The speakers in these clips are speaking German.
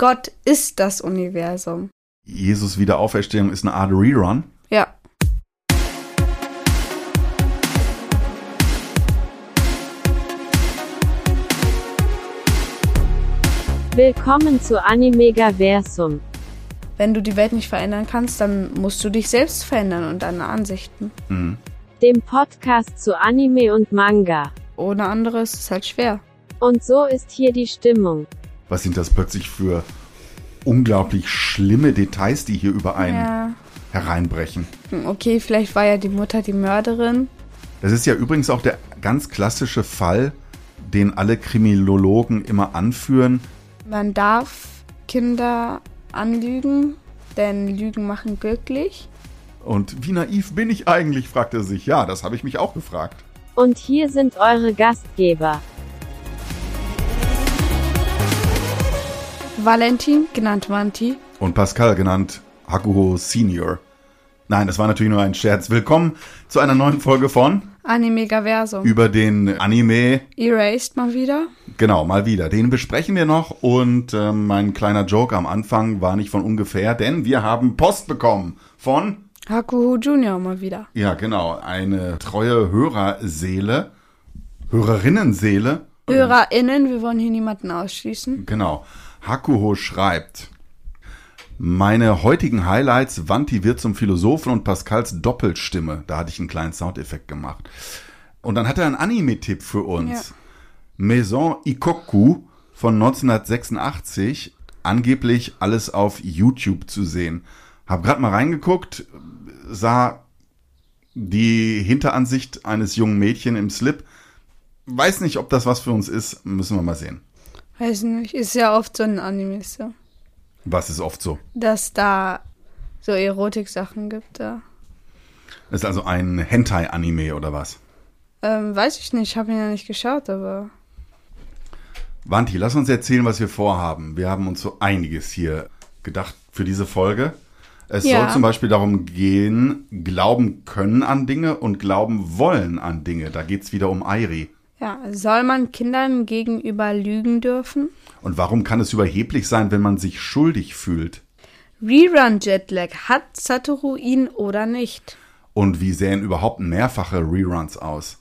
Gott ist das Universum. Jesus Wiederauferstehung ist eine Art Rerun. Ja. Willkommen zu Animegaversum. Wenn du die Welt nicht verändern kannst, dann musst du dich selbst verändern und deine Ansichten. Dem Podcast zu Anime und Manga. Ohne anderes ist es halt schwer. Und so ist hier die Stimmung. Was sind das plötzlich für unglaublich schlimme Details, die hier über einen Ja. hereinbrechen? Hm, Okay, vielleicht war ja die Mutter die Mörderin. Das ist ja übrigens auch der ganz klassische Fall, den alle Kriminologen immer anführen. Man darf Kinder anlügen, denn Lügen machen glücklich. Und wie naiv bin ich eigentlich, fragt er sich. Ja, das habe ich mich auch gefragt. Und hier sind eure Gastgeber. Valentin, genannt Vanti. Und Pascal, genannt Hakuho Senior. Nein, das war natürlich nur ein Scherz. Willkommen zu einer neuen Folge von Animegaversum. über den Anime. Erased mal wieder. Genau, mal wieder. Den besprechen wir noch. Und ähm, mein kleiner Joke am Anfang war nicht von ungefähr, denn wir haben Post bekommen von Hakuho Junior mal wieder. Ja, genau. Eine treue Hörerseele, Hörerinnenseele. HörerInnen, wir wollen hier niemanden ausschließen. Genau. Hakuho schreibt. Meine heutigen Highlights, Wanti wird zum Philosophen und Pascals Doppelstimme. Da hatte ich einen kleinen Soundeffekt gemacht. Und dann hat er einen Anime-Tipp für uns. Ja. Maison Ikoku von 1986. Angeblich alles auf YouTube zu sehen. Hab grad mal reingeguckt, sah die Hinteransicht eines jungen Mädchen im Slip. Weiß nicht, ob das was für uns ist. Müssen wir mal sehen. Weiß nicht, ist ja oft so ein Anime so. Was ist oft so? Dass da so Erotik-Sachen gibt, da. Ist also ein Hentai-Anime oder was? Ähm, weiß ich nicht, ich habe ihn ja nicht geschaut, aber. Wanti, lass uns erzählen, was wir vorhaben. Wir haben uns so einiges hier gedacht für diese Folge. Es Ja. soll zum Beispiel darum gehen, glauben können an Dinge und glauben wollen an Dinge. Da geht's wieder um Airi. Ja, soll man Kindern gegenüber lügen dürfen? Und warum kann es überheblich sein, wenn man sich schuldig fühlt? Rerun Jetlag, hat Satoru ihn oder nicht? Und wie sähen überhaupt mehrfache Reruns aus?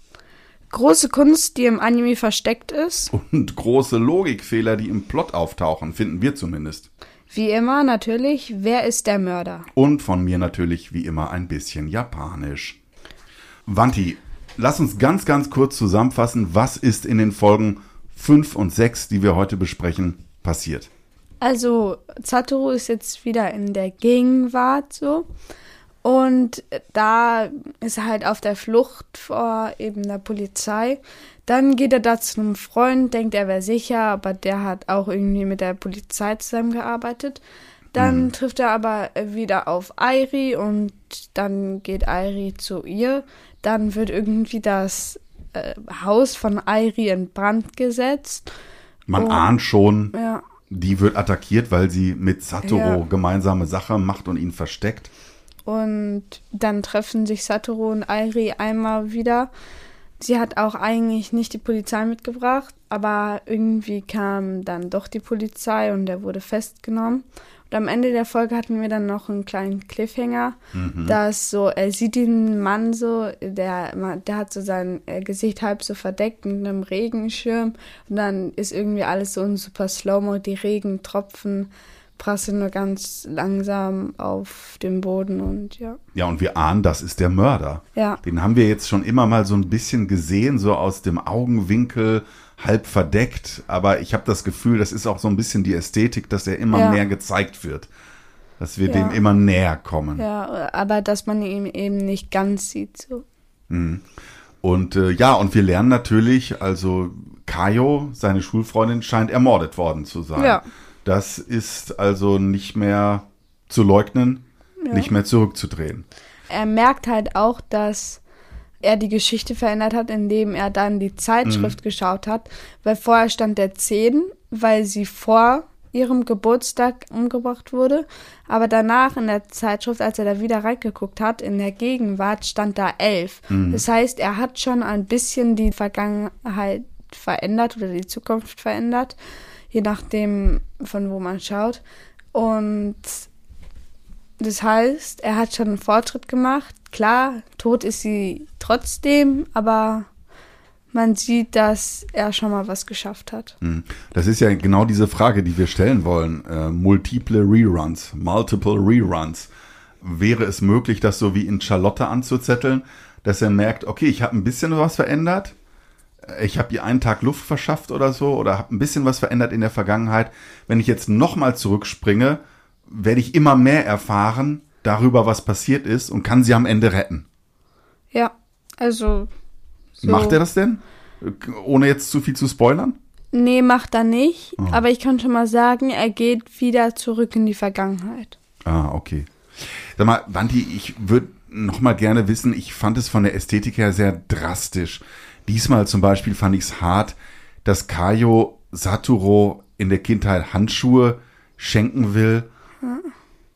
Große Kunst, die im Anime versteckt ist. Und große Logikfehler, die im Plot auftauchen, finden wir zumindest. Wie immer natürlich, wer ist der Mörder? Und von mir natürlich wie immer ein bisschen japanisch. Wanti, lass uns ganz, ganz kurz zusammenfassen, was ist in den Folgen 5 und 6, die wir heute besprechen, passiert. Also, Satoru ist jetzt wieder in der Gegenwart so. Und da ist er halt auf der Flucht vor eben der Polizei. Dann geht er da zu einem Freund, denkt er wäre sicher, aber der hat auch irgendwie mit der Polizei zusammengearbeitet. Dann trifft er aber wieder auf Airi und dann geht Airi zu ihr. Dann wird irgendwie das äh, Haus von Airi in Brand gesetzt. Man Oh. ahnt schon, Ja, die wird attackiert, weil sie mit Satoru Ja. gemeinsame Sache macht und ihn versteckt. Und dann treffen sich Satoru und Airi einmal wieder. Sie hat auch eigentlich nicht die Polizei mitgebracht, aber irgendwie kam dann doch die Polizei und er wurde festgenommen. Und am Ende der Folge hatten wir dann noch einen kleinen Cliffhanger, dass so, er sieht den Mann so, der, der hat so sein äh, Gesicht halb so verdeckt mit einem Regenschirm und dann ist irgendwie alles so ein super Slow-Mo, die Regentropfen prasseln nur ganz langsam auf den Boden und ja. Ja, und wir ahnen, das ist der Mörder. Ja. Den haben wir jetzt schon immer mal so ein bisschen gesehen, so aus dem Augenwinkel, halb verdeckt. Aber ich habe das Gefühl, das ist auch so ein bisschen die Ästhetik, dass er immer Ja. mehr gezeigt wird. Dass wir Ja. dem immer näher kommen. Ja, aber dass man ihn eben nicht ganz sieht. So. Und äh, ja, und wir lernen natürlich, also Kayo, seine Schulfreundin, scheint ermordet worden zu sein. Ja. Das ist also nicht mehr zu leugnen, nicht mehr zurückzudrehen. Er merkt halt auch, dass er die Geschichte verändert hat, indem er dann die Zeitschrift geschaut hat, weil vorher stand der 10, weil sie vor ihrem Geburtstag umgebracht wurde. Aber danach in der Zeitschrift, als er da wieder reingeguckt hat, in der Gegenwart stand da 11. Das heißt, er hat schon ein bisschen die Vergangenheit verändert oder die Zukunft verändert. je nachdem, von wo man schaut. Und das heißt, er hat schon einen Fortschritt gemacht. Klar, tot ist sie trotzdem, aber man sieht, dass er schon mal was geschafft hat. Hm. Das ist ja genau diese Frage, die wir stellen wollen. Äh, multiple Reruns, multiple Reruns. Wäre es möglich, das so wie in Charlotte anzuzetteln, dass er merkt, okay, ich habe ein bisschen was verändert, ich habe ihr einen Tag Luft verschafft oder so oder habe ein bisschen was verändert in der Vergangenheit. Wenn ich jetzt nochmal zurückspringe, werde ich immer mehr erfahren darüber, was passiert ist und kann sie am Ende retten. Ja, also. So. Macht er das denn? Ohne jetzt zu viel zu spoilern? Nee, macht er nicht. Oh. Aber ich kann schon mal sagen, er geht wieder zurück in die Vergangenheit. Ah, okay. Sag mal, Wanti, ich würde noch mal gerne wissen, ich fand es von der Ästhetik her sehr drastisch. Diesmal zum Beispiel fand ich es hart, dass Kayo Saturo in der Kindheit Handschuhe schenken will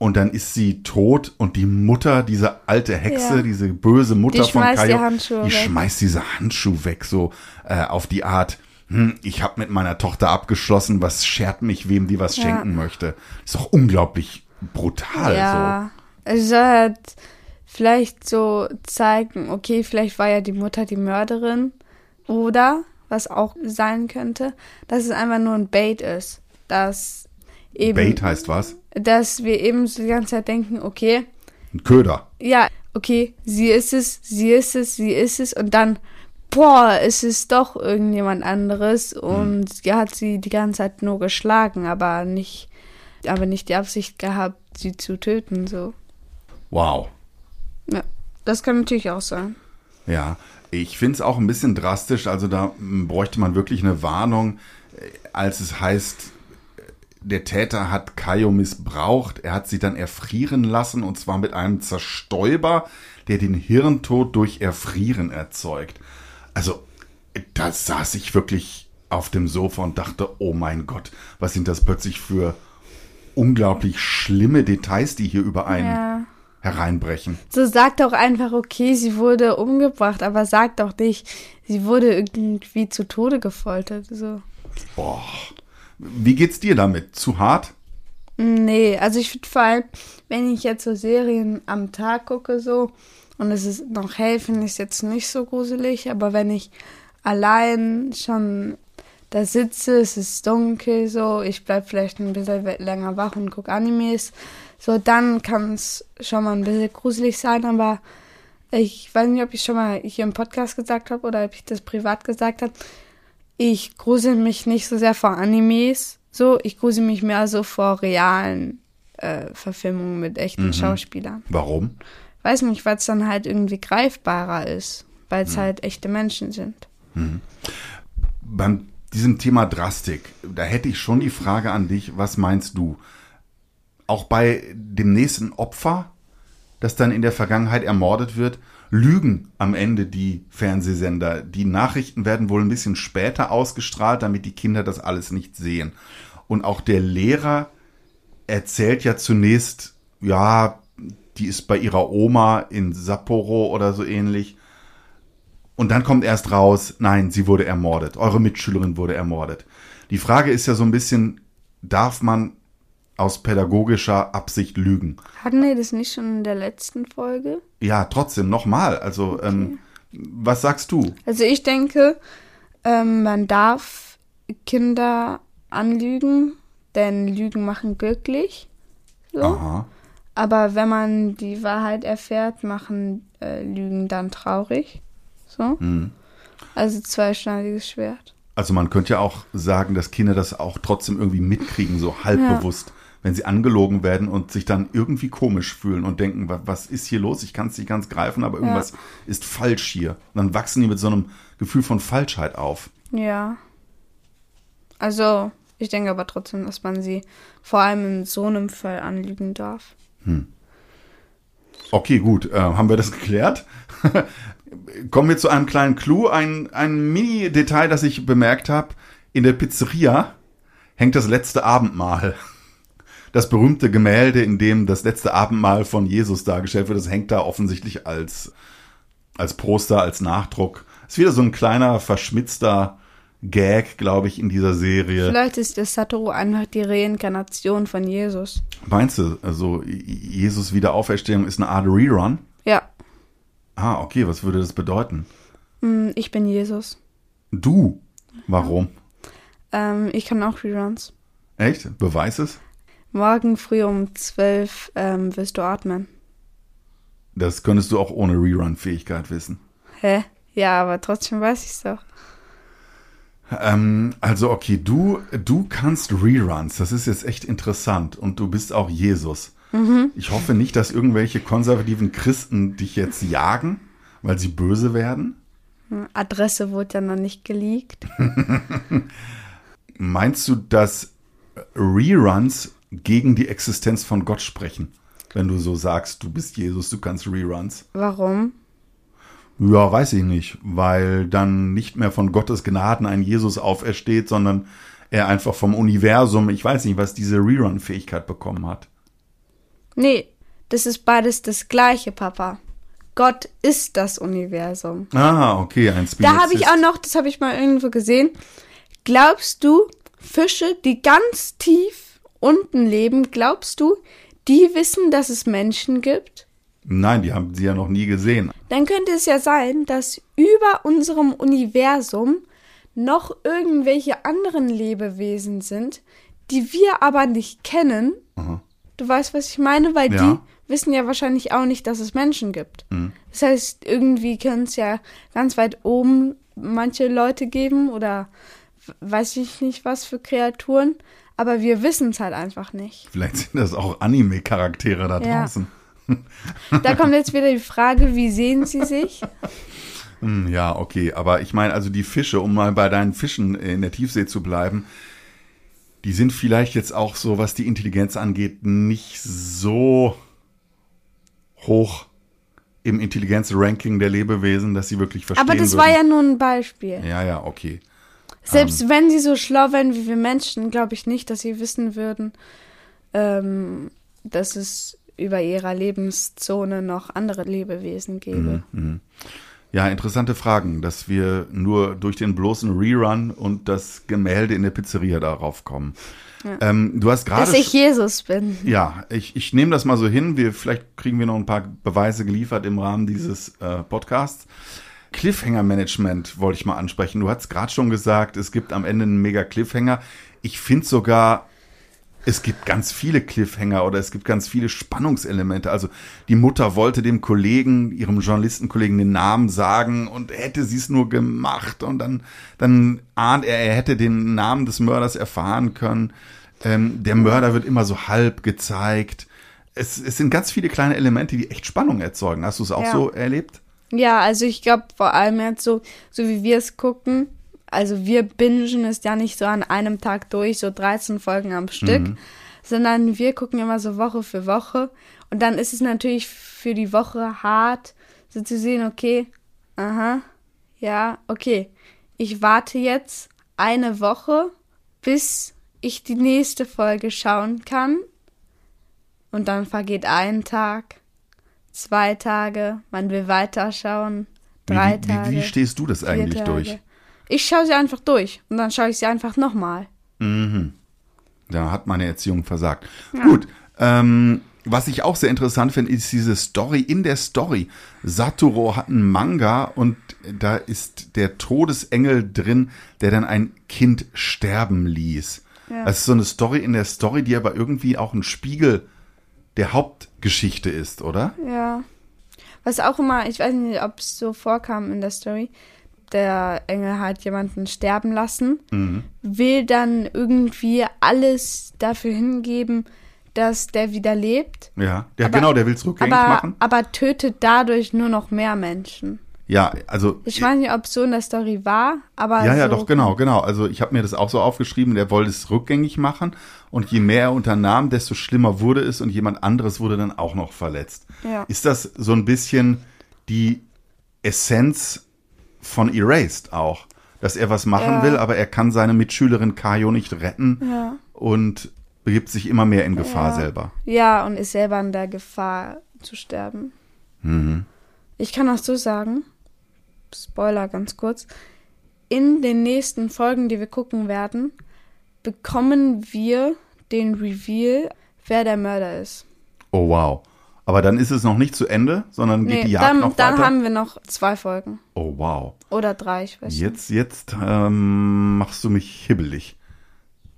und dann ist sie tot und die Mutter, diese alte Hexe, ja. diese böse Mutter die von Kaio, die, die schmeißt diese Handschuhe weg, so äh, auf die Art, hm, ich habe mit meiner Tochter abgeschlossen, was schert mich, wem die was ja. schenken möchte. Ist doch unglaublich brutal. Ja, so. es soll halt vielleicht so zeigen, okay, vielleicht war ja die Mutter die Mörderin oder, was auch sein könnte, dass es einfach nur ein Bait ist, dass eben... Bait heißt was? dass wir eben so die ganze Zeit denken, okay. Ein Köder. Ja, okay, sie ist es, sie ist es, sie ist es und dann, boah, es ist doch irgendjemand anderes und hm. ja, hat sie die ganze Zeit nur geschlagen, aber nicht, aber nicht die Absicht gehabt, sie zu töten, so. Wow. Ja, das kann natürlich auch sein. Ja, ich finde es auch ein bisschen drastisch, also da bräuchte man wirklich eine Warnung, äh, als es heißt, der Täter hat Kaio missbraucht. Er hat sie dann erfrieren lassen und zwar mit einem Zerstäuber, der den Hirntod durch Erfrieren erzeugt. Also, da saß ich wirklich auf dem Sofa und dachte, oh mein Gott, was sind das plötzlich für unglaublich schlimme Details, die hier über einen ja. hereinbrechen. So sagt doch einfach, okay, sie wurde umgebracht, aber sagt doch nicht, sie wurde irgendwie zu Tode gefoltert. So. Boah. Wie geht's dir damit? Zu hart? Nee, also ich finde vor allem, wenn ich jetzt so Serien am Tag gucke, so, und es ist noch hell, finde ich es jetzt nicht so gruselig, aber wenn ich allein schon da sitze, es ist dunkel, so, ich bleib vielleicht ein bisschen länger wach und gucke Animes, so, dann kann es schon mal ein bisschen gruselig sein, aber ich weiß nicht, ob ich schon mal hier im Podcast gesagt habe oder ob ich das privat gesagt habe ich grusel mich nicht so sehr vor Animes, so, ich grusel mich mehr so vor realen äh, Verfilmungen mit echten mhm. Schauspielern. Warum? Weiß nicht, weil es dann halt irgendwie greifbarer ist, weil es mhm. halt echte Menschen sind. Mhm. Beim diesem Thema Drastik, da hätte ich schon die Frage an dich, was meinst du? Auch bei dem nächsten Opfer, das dann in der Vergangenheit ermordet wird, lügen am Ende die Fernsehsender. Die Nachrichten werden wohl ein bisschen später ausgestrahlt, damit die Kinder das alles nicht sehen. Und auch der Lehrer erzählt ja zunächst, ja, die ist bei ihrer Oma in Sapporo oder so ähnlich. Und dann kommt erst raus, nein, sie wurde ermordet. Eure Mitschülerin wurde ermordet. Die Frage ist ja so ein bisschen, darf man aus pädagogischer Absicht lügen. Hatten wir das nicht schon in der letzten Folge? Ja, trotzdem, nochmal. Also, okay. ähm, was sagst du? Also ich denke, ähm, man darf Kinder anlügen, denn Lügen machen glücklich. So. Aha. Aber wenn man die Wahrheit erfährt, machen äh, Lügen dann traurig. So. Mhm. Also zweischneidiges Schwert. Also man könnte ja auch sagen, dass Kinder das auch trotzdem irgendwie mitkriegen, so halbbewusst. Ja wenn sie angelogen werden und sich dann irgendwie komisch fühlen und denken, was ist hier los? Ich kann es nicht ganz greifen, aber irgendwas ja. ist falsch hier. Und dann wachsen die mit so einem Gefühl von Falschheit auf. Ja. Also, ich denke aber trotzdem, dass man sie vor allem in so einem Fall anlügen darf. Hm. Okay, gut. Äh, haben wir das geklärt? Kommen wir zu einem kleinen Clou. Ein, ein Mini-Detail, das ich bemerkt habe. In der Pizzeria hängt das letzte Abendmahl das berühmte Gemälde, in dem das letzte Abendmahl von Jesus dargestellt wird, das hängt da offensichtlich als, als Poster, als Nachdruck. Ist wieder so ein kleiner, verschmitzter, Gag, glaube ich, in dieser Serie. Vielleicht ist der Satoru einfach die Reinkarnation von Jesus. Meinst du, also Jesus Wiederauferstehung ist eine Art Rerun? Ja, Ah, okay, was würde das bedeuten? hm, ich bin Jesus. Du? Warum? Ähm, ich kann auch Reruns. Echt? Beweis es? Morgen früh um 12 ähm, wirst du atmen. Das könntest du auch ohne Rerun-Fähigkeit wissen. Hä? Ja, aber trotzdem weiß ich's doch. Ähm, also okay, du, du kannst Reruns. Das ist jetzt echt interessant. Und du bist auch Jesus. Ich hoffe nicht, dass irgendwelche konservativen Christen dich jetzt jagen, weil sie böse werden. Adresse wurde ja noch nicht geleakt. Meinst du, dass Reruns gegen die Existenz von Gott sprechen? Wenn du so sagst, du bist Jesus, du kannst Reruns. Warum? Ja, weiß ich nicht, weil dann nicht mehr von Gottes Gnaden ein Jesus aufersteht, sondern er einfach vom Universum, ich weiß nicht, was diese Rerun-Fähigkeit bekommen hat. Nee, das ist beides das gleiche, Papa. Gott ist das Universum. Ah, okay, ein Spezist. Da habe ich auch noch, das habe ich mal irgendwo gesehen. Glaubst du, Fische, die ganz tief unten leben, glaubst du, die wissen, dass es Menschen gibt? Nein, die haben sie ja noch nie gesehen. Dann könnte es ja sein, dass über unserem Universum noch irgendwelche anderen Lebewesen sind, die wir aber nicht kennen. Du weißt, was ich meine? Weil Ja. die wissen ja wahrscheinlich auch nicht, dass es Menschen gibt. Das heißt, irgendwie können es ja ganz weit oben manche Leute geben oder weiß ich nicht was für Kreaturen, aber wir wissen es halt einfach nicht. Vielleicht sind das auch Anime-Charaktere da Ja. draußen. Da kommt jetzt wieder die Frage, wie sehen sie sich? Hm, Ja, okay, aber ich meine, also die Fische, um mal bei deinen Fischen in der Tiefsee zu bleiben, die sind vielleicht jetzt auch so, was die Intelligenz angeht, nicht so hoch im Intelligenzranking der Lebewesen, dass sie wirklich verstehen Aber das würden. war ja nur ein Beispiel. Ja, ja, okay. Selbst wenn sie so schlau wären wie wir Menschen, glaube ich nicht, dass sie wissen würden, ähm, dass es über ihrer Lebenszone noch andere Lebewesen gäbe. Ja, interessante Fragen, dass wir nur durch den bloßen Rerun und das Gemälde in der Pizzeria darauf kommen. Ähm, du hast gerade Dass ich Jesus bin. Ja, ich, ich nehme das mal so hin. Wir, vielleicht kriegen wir noch ein paar Beweise geliefert im Rahmen dieses äh, Podcasts. Cliffhanger-Management wollte ich mal ansprechen. Du hast gerade schon gesagt, es gibt am Ende einen mega Cliffhanger. Ich finde sogar, es gibt ganz viele Cliffhanger oder es gibt ganz viele Spannungselemente. Also die Mutter wollte dem Kollegen, ihrem Journalistenkollegen den Namen sagen und hätte sie es nur gemacht und dann, dann ahnt er, er hätte den Namen des Mörders erfahren können. Ähm, der Mörder wird immer so halb gezeigt. Es, es sind ganz viele kleine Elemente, die echt Spannung erzeugen. Hast du es auch Ja. so erlebt? Ja, also ich glaube vor allem jetzt so, so wie wir es gucken. Also wir bingen es ja nicht so an einem Tag durch, so 13 Folgen am Stück, sondern wir gucken immer so Woche für Woche. Und dann ist es natürlich für die Woche hart, so zu sehen, okay, aha, ja, okay, ich warte jetzt eine Woche, bis ich die nächste Folge schauen kann. Und dann vergeht ein Tag, zwei Tage, man will weiterschauen, drei wie, Tage. wie, wie stehst du das eigentlich Tage. durch? Ich schaue sie einfach durch und dann schaue ich sie einfach nochmal. Da hat meine Erziehung versagt. Gut. Ähm, was ich auch sehr interessant finde, ist diese Story in der Story. Satoru hat einen Manga und da ist der Todesengel drin, der dann ein Kind sterben ließ. Ja. Das ist so eine Story in der Story, die aber irgendwie auch ein Spiegel der Hauptgeschichte ist, oder? Ja. Was auch immer, ich weiß nicht, ob es so vorkam in der Story, der Engel hat jemanden sterben lassen, Mhm. will dann irgendwie alles dafür hingeben, dass der wieder lebt. Ja, der, Aber- genau, der will es rückgängig aber, machen. aber tötet dadurch nur noch mehr Menschen. Ja, also Ich weiß nicht, ob es so in der Story war, aber. Ja, ja, so, doch, genau, genau. Also ich habe mir das auch so aufgeschrieben, der wollte es rückgängig machen und je mehr er unternahm, desto schlimmer wurde es und jemand anderes wurde dann auch noch verletzt. Ja. Ist das so ein bisschen die Essenz von Erased auch? Dass er was machen Ja. will, aber er kann seine Mitschülerin Kayo nicht retten Ja. und begibt sich immer mehr in Gefahr Ja. selber. Ja, und ist selber in der Gefahr zu sterben. Mhm. Ich kann auch so sagen, Spoiler ganz kurz, in den nächsten Folgen, die wir gucken werden, bekommen wir den Reveal, wer der Mörder ist. Oh wow. Aber dann ist es noch nicht zu Ende, sondern geht Nee, die Jagd dann, noch dann weiter. haben wir noch zwei Folgen. oh wow. Oder drei, ich weiß nicht. Jetzt, jetzt ähm, machst du mich hibbelig.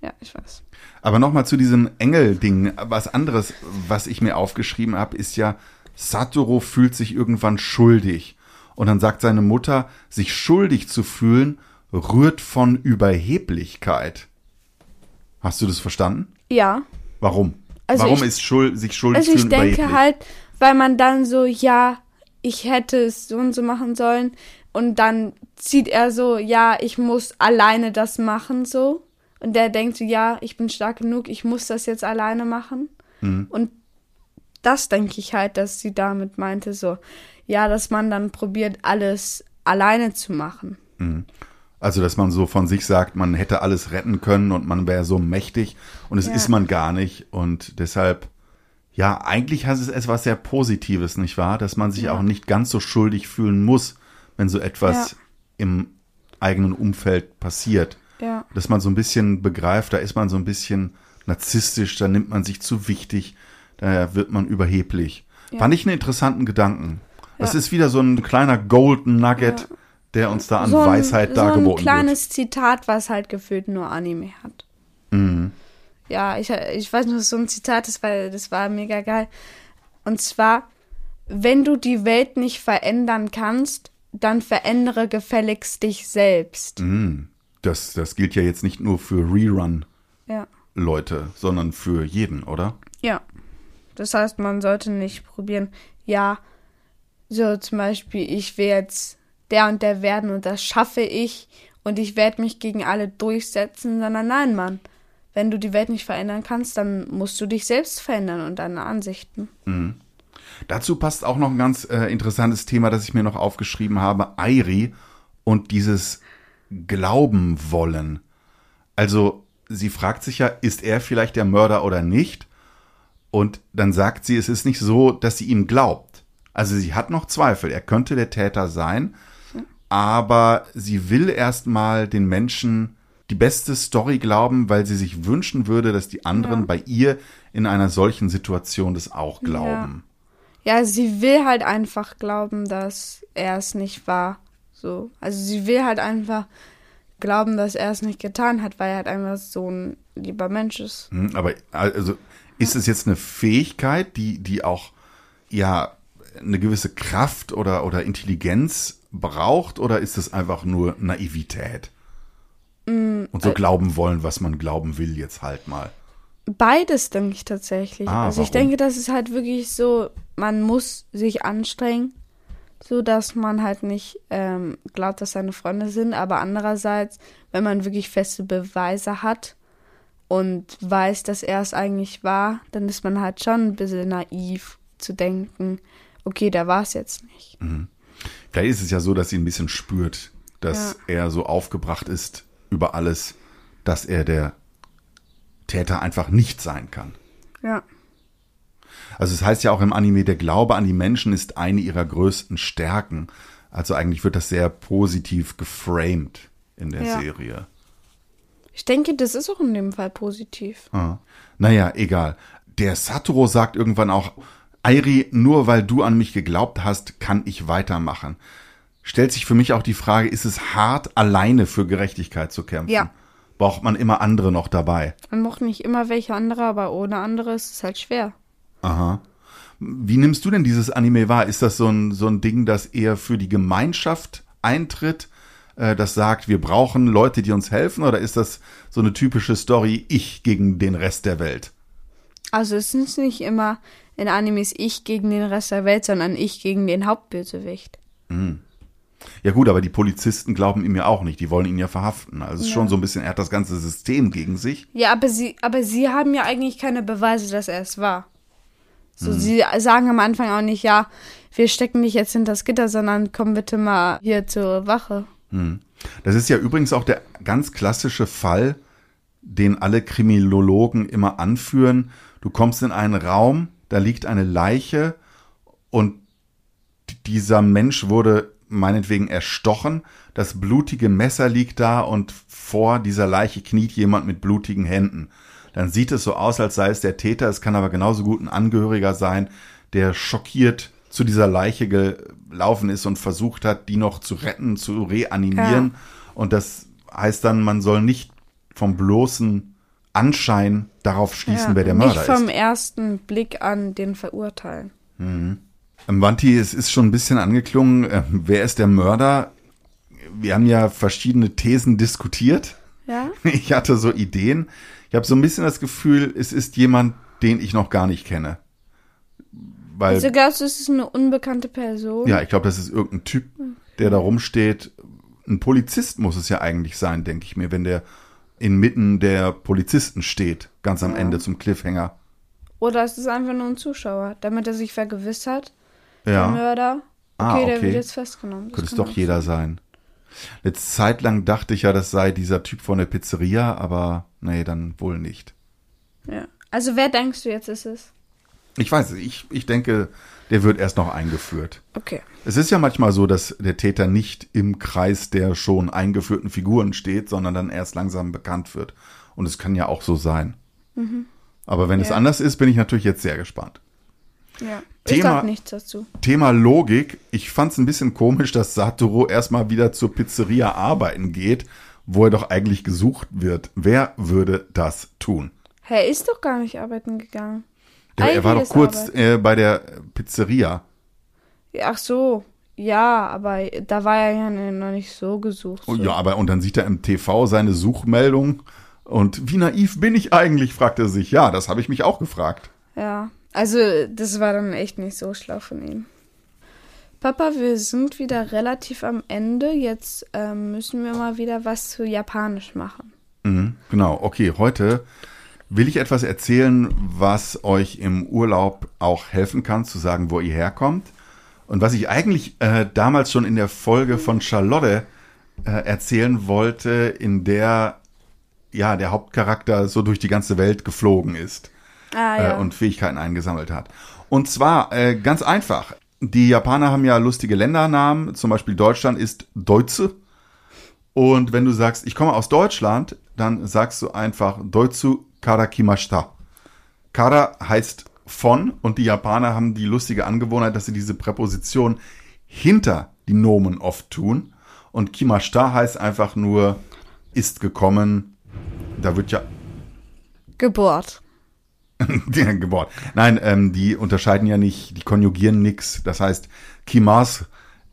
Ja, ich weiß. Aber nochmal zu diesem Engel-Ding. Was anderes, was ich mir aufgeschrieben habe, ist ja, Satoru fühlt sich irgendwann schuldig. Und dann sagt seine Mutter, sich schuldig zu fühlen, rührt von Überheblichkeit. Hast du das verstanden? Ja. Warum? Also Warum ich- ist schul sich schuldig Also ich fühlen denke überheblich? halt, weil man dann so, ja, ich hätte es so und so machen sollen. Und dann zieht er so, ja, ich muss alleine das machen, so. Und der denkt so, ja, ich bin stark genug, ich muss das jetzt alleine machen. Mhm. Und das denke ich halt, dass sie damit meinte, so, ja, dass man dann probiert, alles alleine zu machen. Also, dass man so von sich sagt, man hätte alles retten können und man wäre so mächtig und es Ja. ist man gar nicht. Und deshalb, ja, eigentlich hat es etwas sehr Positives, nicht wahr? Dass man sich Ja. auch nicht ganz so schuldig fühlen muss, wenn so etwas Ja. im eigenen Umfeld passiert. Dass man so ein bisschen begreift, da ist man so ein bisschen narzisstisch, da nimmt man sich zu wichtig, da wird man überheblich. Ja. Fand ich einen interessanten Gedanken. Das Ja. ist wieder so ein kleiner Golden Nugget, der uns da an so ein, Weisheit so ein dargeboten wird. kleines Zitat, was halt gefühlt nur Anime hat. Mhm. Ja, ich, ich weiß noch, so ein Zitat ist, weil das war mega geil. Und zwar, wenn du die Welt nicht verändern kannst, dann verändere gefälligst dich selbst. Mhm. Das, das gilt ja jetzt nicht nur für Rerun-Leute, Ja. sondern für jeden, oder? Ja. Das heißt, man sollte nicht probieren, ja, so zum Beispiel, ich will jetzt der und der werden und das schaffe ich und ich werde mich gegen alle durchsetzen, sondern nein, Mann. Wenn du die Welt nicht verändern kannst, dann musst du dich selbst verändern und deine Ansichten. Dazu passt auch noch ein ganz äh, interessantes Thema, das ich mir noch aufgeschrieben habe, Airi und dieses Glauben wollen. Also sie fragt sich ja, ist er vielleicht der Mörder oder nicht? Und dann sagt sie, es ist nicht so, dass sie ihm glaubt. Also sie hat noch Zweifel, er könnte der Täter sein, aber sie will erstmal den Menschen die beste Story glauben, weil sie sich wünschen würde, dass die anderen Ja. bei ihr in einer solchen Situation das auch glauben. Ja, sie will halt einfach glauben, dass er es nicht war. So. Also sie will halt einfach glauben, dass er es nicht getan hat, weil er halt einfach so ein lieber Mensch ist. Hm, Aber also ist es jetzt eine Fähigkeit, die, die auch ja eine gewisse Kraft oder, oder Intelligenz braucht, oder ist es einfach nur Naivität? Mm, Und äh, so glauben wollen, was man glauben will, jetzt halt mal. Beides denke ich tatsächlich. Ah, also ich warum? denke, das ist halt wirklich so, man muss sich anstrengen, so dass man halt nicht ähm, glaubt, dass seine Freunde sind, aber andererseits, wenn man wirklich feste Beweise hat und weiß, dass er es eigentlich war, dann ist man halt schon ein bisschen naiv zu denken, okay, der war es jetzt nicht. Vielleicht ist es ja so, dass sie ein bisschen spürt, dass er so aufgebracht ist über alles, dass er der Täter einfach nicht sein kann. Ja. Also es heißt ja auch im Anime, der Glaube an die Menschen ist eine ihrer größten Stärken. Also eigentlich wird das sehr positiv geframed in der Ja. Serie. Ich denke, das ist auch in dem Fall positiv. Ah. Naja, egal. Der Satoru sagt irgendwann auch, Airi, nur weil du an mich geglaubt hast, kann ich weitermachen. Stellt sich für mich auch die Frage, ist es hart, alleine für Gerechtigkeit zu kämpfen? Ja. Braucht man immer andere noch dabei? Man mochte nicht immer welche andere, aber ohne andere ist es halt schwer. Aha. Wie nimmst du denn dieses Anime wahr? Ist das so ein, so ein Ding, das eher für die Gemeinschaft eintritt, äh, das sagt, wir brauchen Leute, die uns helfen? Oder ist das so eine typische Story, ich gegen den Rest der Welt? Also es ist nicht immer in Animes ich gegen den Rest der Welt, sondern ich gegen den Hauptbösewicht. Ja gut, aber die Polizisten glauben ihm ja auch nicht. Die wollen ihn ja verhaften. Also es ist Ja. schon so ein bisschen, er hat das ganze System gegen sich. Ja, aber sie, aber sie haben ja eigentlich keine Beweise, dass er es war. So, sie sagen am Anfang auch nicht, ja, wir stecken dich jetzt hinter das Gitter, sondern komm bitte mal hier zur Wache. Das ist ja übrigens auch der ganz klassische Fall, den alle Kriminologen immer anführen. Du kommst in einen Raum, da liegt eine Leiche und dieser Mensch wurde meinetwegen erstochen. Das blutige Messer liegt da und vor dieser Leiche kniet jemand mit blutigen Händen. Dann sieht es so aus, als sei es der Täter. Es kann aber genauso gut ein Angehöriger sein, der schockiert zu dieser Leiche gelaufen ist und versucht hat, die noch zu retten, zu reanimieren. Ja. Und das heißt dann, man soll nicht vom bloßen Anschein darauf schließen, Ja, wer der nicht Mörder vom ist. ersten Blick an den verurteilen. Ähm, Wanti, es ist schon ein bisschen angeklungen. äh, Wer ist der Mörder? Wir haben ja verschiedene Thesen diskutiert. Ja? Ich hatte so Ideen. Ich habe so ein bisschen das Gefühl, es ist jemand, den ich noch gar nicht kenne. Weil, Also glaubst du, es ist eine unbekannte Person? ja, ich glaube, das ist irgendein Typ, der da rumsteht. Ein Polizist muss es ja eigentlich sein, denke ich mir, wenn der inmitten der Polizisten steht, ganz am Ende zum Cliffhanger. Oder es ist einfach nur ein Zuschauer, damit er sich vergewissert, der Ja, Mörder. Okay, Ah, der okay. wird jetzt festgenommen. Das könnte es doch jeder sein. Eine Zeit lang dachte ich ja, das sei dieser Typ von der Pizzeria, aber nee, dann wohl nicht. Ja. Also wer denkst du jetzt ist es? Ich weiß, es, ich, ich denke, der wird erst noch eingeführt. Okay. Es ist ja manchmal so, dass der Täter nicht im Kreis der schon eingeführten Figuren steht, sondern dann erst langsam bekannt wird. Und es kann ja auch so sein. Aber wenn es Mhm. Ja. anders ist, bin ich natürlich jetzt sehr gespannt. Ja. Ich Thema- sag nichts dazu. Thema Logik. Ich fand es ein bisschen komisch, dass Satoru erstmal wieder zur Pizzeria arbeiten geht, wo er doch eigentlich gesucht wird. Wer würde das tun? Er ist doch gar nicht arbeiten gegangen. Ja, er war doch kurz äh, bei der Pizzeria. Ach so. Ja, aber da war er ja noch nicht so gesucht. Oh, so. ja, aber und dann sieht er im TV seine Suchmeldung und wie naiv bin ich eigentlich, fragt er sich. Ja, das habe ich mich auch gefragt. Ja, also das war dann echt nicht so schlau von ihm. Papa, wir sind wieder relativ am Ende. Jetzt ähm, müssen wir mal wieder was zu Japanisch machen. Mhm, genau, okay, heute will ich etwas erzählen, was euch im Urlaub auch helfen kann, zu sagen, wo ihr herkommt. Und was ich eigentlich äh, damals schon in der Folge von Charlotte äh, erzählen wollte, in der ja der Hauptcharakter so durch die ganze Welt geflogen ist. Ah ja. äh, und Fähigkeiten eingesammelt hat. Und zwar äh, ganz einfach. Die Japaner haben ja lustige Ländernamen. Zum Beispiel Deutschland ist Deutsche. Und wenn du sagst, ich komme aus Deutschland, dann sagst du einfach Deutschu karakimashita. Kara heißt von und die Japaner haben die lustige Angewohnheit, dass sie diese Präposition hinter die Nomen oft tun. Und kimashita heißt einfach nur ist gekommen. Da wird ja Geburt. Ja, geboren. Nein, ähm, die unterscheiden ja nicht, die konjugieren nix. Das heißt, kimas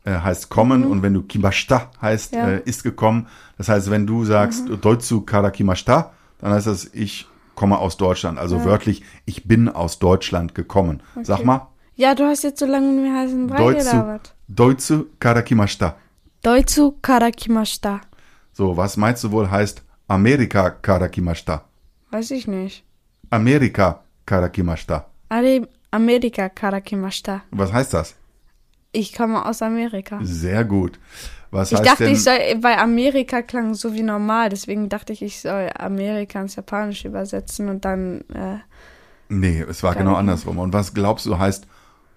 äh, heißt kommen und wenn du kimashita heißt, Ja. äh, ist gekommen. Das heißt, wenn du sagst, Deutschu kara kimashita, dann heißt das, ich komme aus Deutschland. Also wörtlich, ich bin aus Deutschland gekommen. Sag mal, Ja, du hast jetzt so lange mit mir heißen Brei Deutschu, gelabert. Deutschu kara kimashita. Deutschu karakimashita. So, was meinst du wohl heißt Amerika kara kimashita? Weiß ich nicht. Amerika kara kimashita. Are Amerika karakimashita. Was heißt das? Ich komme aus Amerika. Sehr gut. Was Ich heißt dachte, denn, ich soll, weil Amerika klang so wie normal, deswegen dachte ich, ich soll Amerika ins Japanische übersetzen und dann, äh, Nee, es war genau Ahnung. andersrum. Und was glaubst du heißt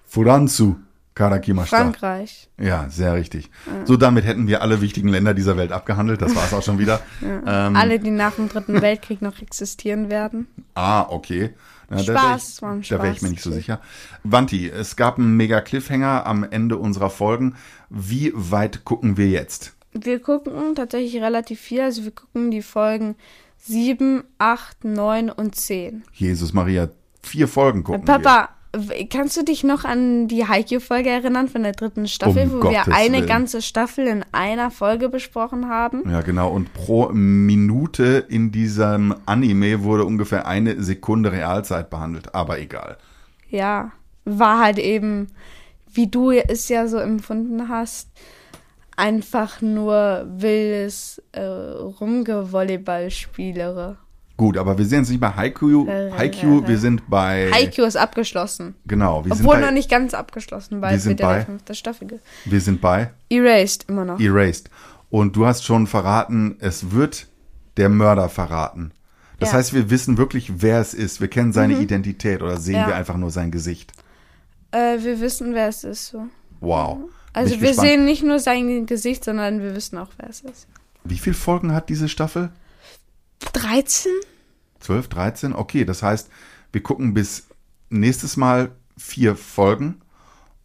Furanzu Karakimashita? Frankreich. Ja, sehr richtig. So, damit hätten wir alle wichtigen Länder dieser Welt abgehandelt. Das war es auch schon wieder. Ähm, Alle, die nach dem Dritten Weltkrieg noch existieren werden. ah, okay. Na, Spaß, da wär ich, war ein Da wäre ich mir nicht so sicher. Wanti, es gab einen mega Cliffhanger am Ende unserer Folgen. Wie weit gucken wir jetzt? Wir gucken tatsächlich relativ viel, also wir gucken die Folgen 7, 8, 9 und 10. Jesus Maria, vier Folgen gucken Papa, w- kannst du dich noch an die Haikyuu-Folge erinnern von der dritten Staffel, Um wo Gottes wir eine Willen. ganze Staffel in einer Folge besprochen haben? Ja, genau. Und pro Minute in diesem Anime wurde ungefähr eine Sekunde Realzeit behandelt. Aber egal. Ja, war halt eben, wie du es ja so empfunden hast, einfach nur wildes äh, Rumgevolleyballspielere. Gut, aber wir sind jetzt nicht bei Haikyuu, Äh, Haikyuu äh, wir sind bei... Haikyuu ist abgeschlossen. Genau, wir Obwohl sind noch bei, nicht ganz abgeschlossen, weil wir es sind bei- die fünfte Staffel. wir sind bei Erased immer noch. Erased. Und du hast schon verraten, es wird der Mörder verraten. Das Ja. Mhm. heißt, wir wissen wirklich, wer es ist. Wir kennen seine Identität oder sehen Ja. wir einfach nur sein Gesicht. Äh, wir wissen, wer es ist. So. Wow. Also wir gespannt. sehen nicht nur sein Gesicht, sondern wir wissen auch, wer es ist. Wie viele Folgen hat diese Staffel? 13? 12, 13? Okay, das heißt, wir gucken bis nächstes Mal vier Folgen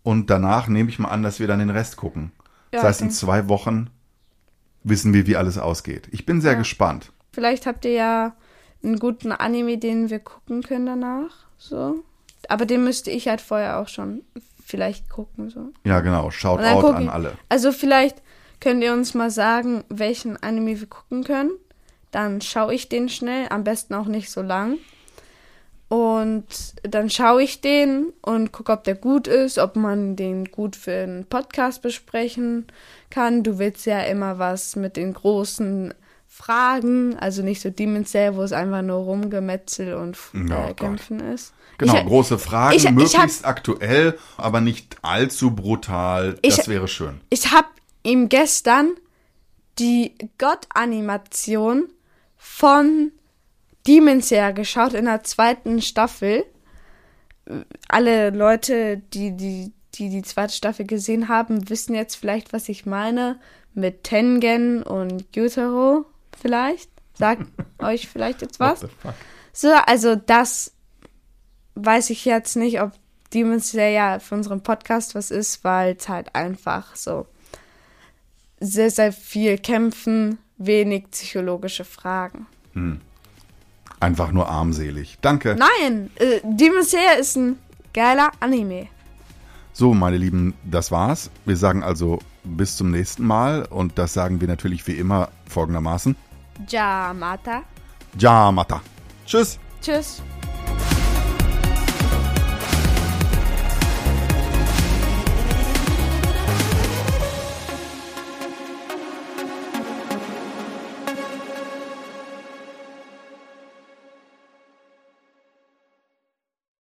und danach nehme ich mal an, dass wir dann den Rest gucken. Ja, das heißt, in okay. zwei Wochen wissen wir, wie alles ausgeht. Ich bin sehr gespannt. Vielleicht habt ihr ja einen guten Anime, den wir gucken können danach. So. Aber den müsste ich halt vorher auch schon vielleicht gucken. So. Ja, genau. Shoutout guck an alle. Also vielleicht könnt ihr uns mal sagen, welchen Anime wir gucken können. Dann schaue ich den schnell, am besten auch nicht so lang. Und dann schaue ich den und gucke, ob der gut ist, ob man den gut für einen Podcast besprechen kann. Du willst ja immer was mit den großen Fragen, also nicht so Demon Slayer, wo es einfach nur Rumgemetzel und Ja, äh, Gott. Kämpfen ist. Genau, ich, große Fragen, ich- ich möglichst aktuell, aber nicht allzu brutal. Das wäre schön. Ich habe ihm gestern die Gott-Animation von Demon Slayer geschaut in der zweiten Staffel. Alle Leute, die die, die die zweite Staffel gesehen haben, wissen jetzt vielleicht, was ich meine mit Tengen und Yutaro vielleicht. Sagt euch vielleicht jetzt was? So, also das weiß ich jetzt nicht, ob Demon Slayer für unseren Podcast was ist, weil es halt einfach so sehr, sehr viel kämpfen, wenig psychologische Fragen. Einfach nur armselig. Danke. Nein, äh, Demon Slayer ist ein geiler Anime. So, meine Lieben, das war's. Wir sagen also bis zum nächsten Mal und das sagen wir natürlich wie immer folgendermaßen. Jamata. Jamata. Tschüss. Tschüss.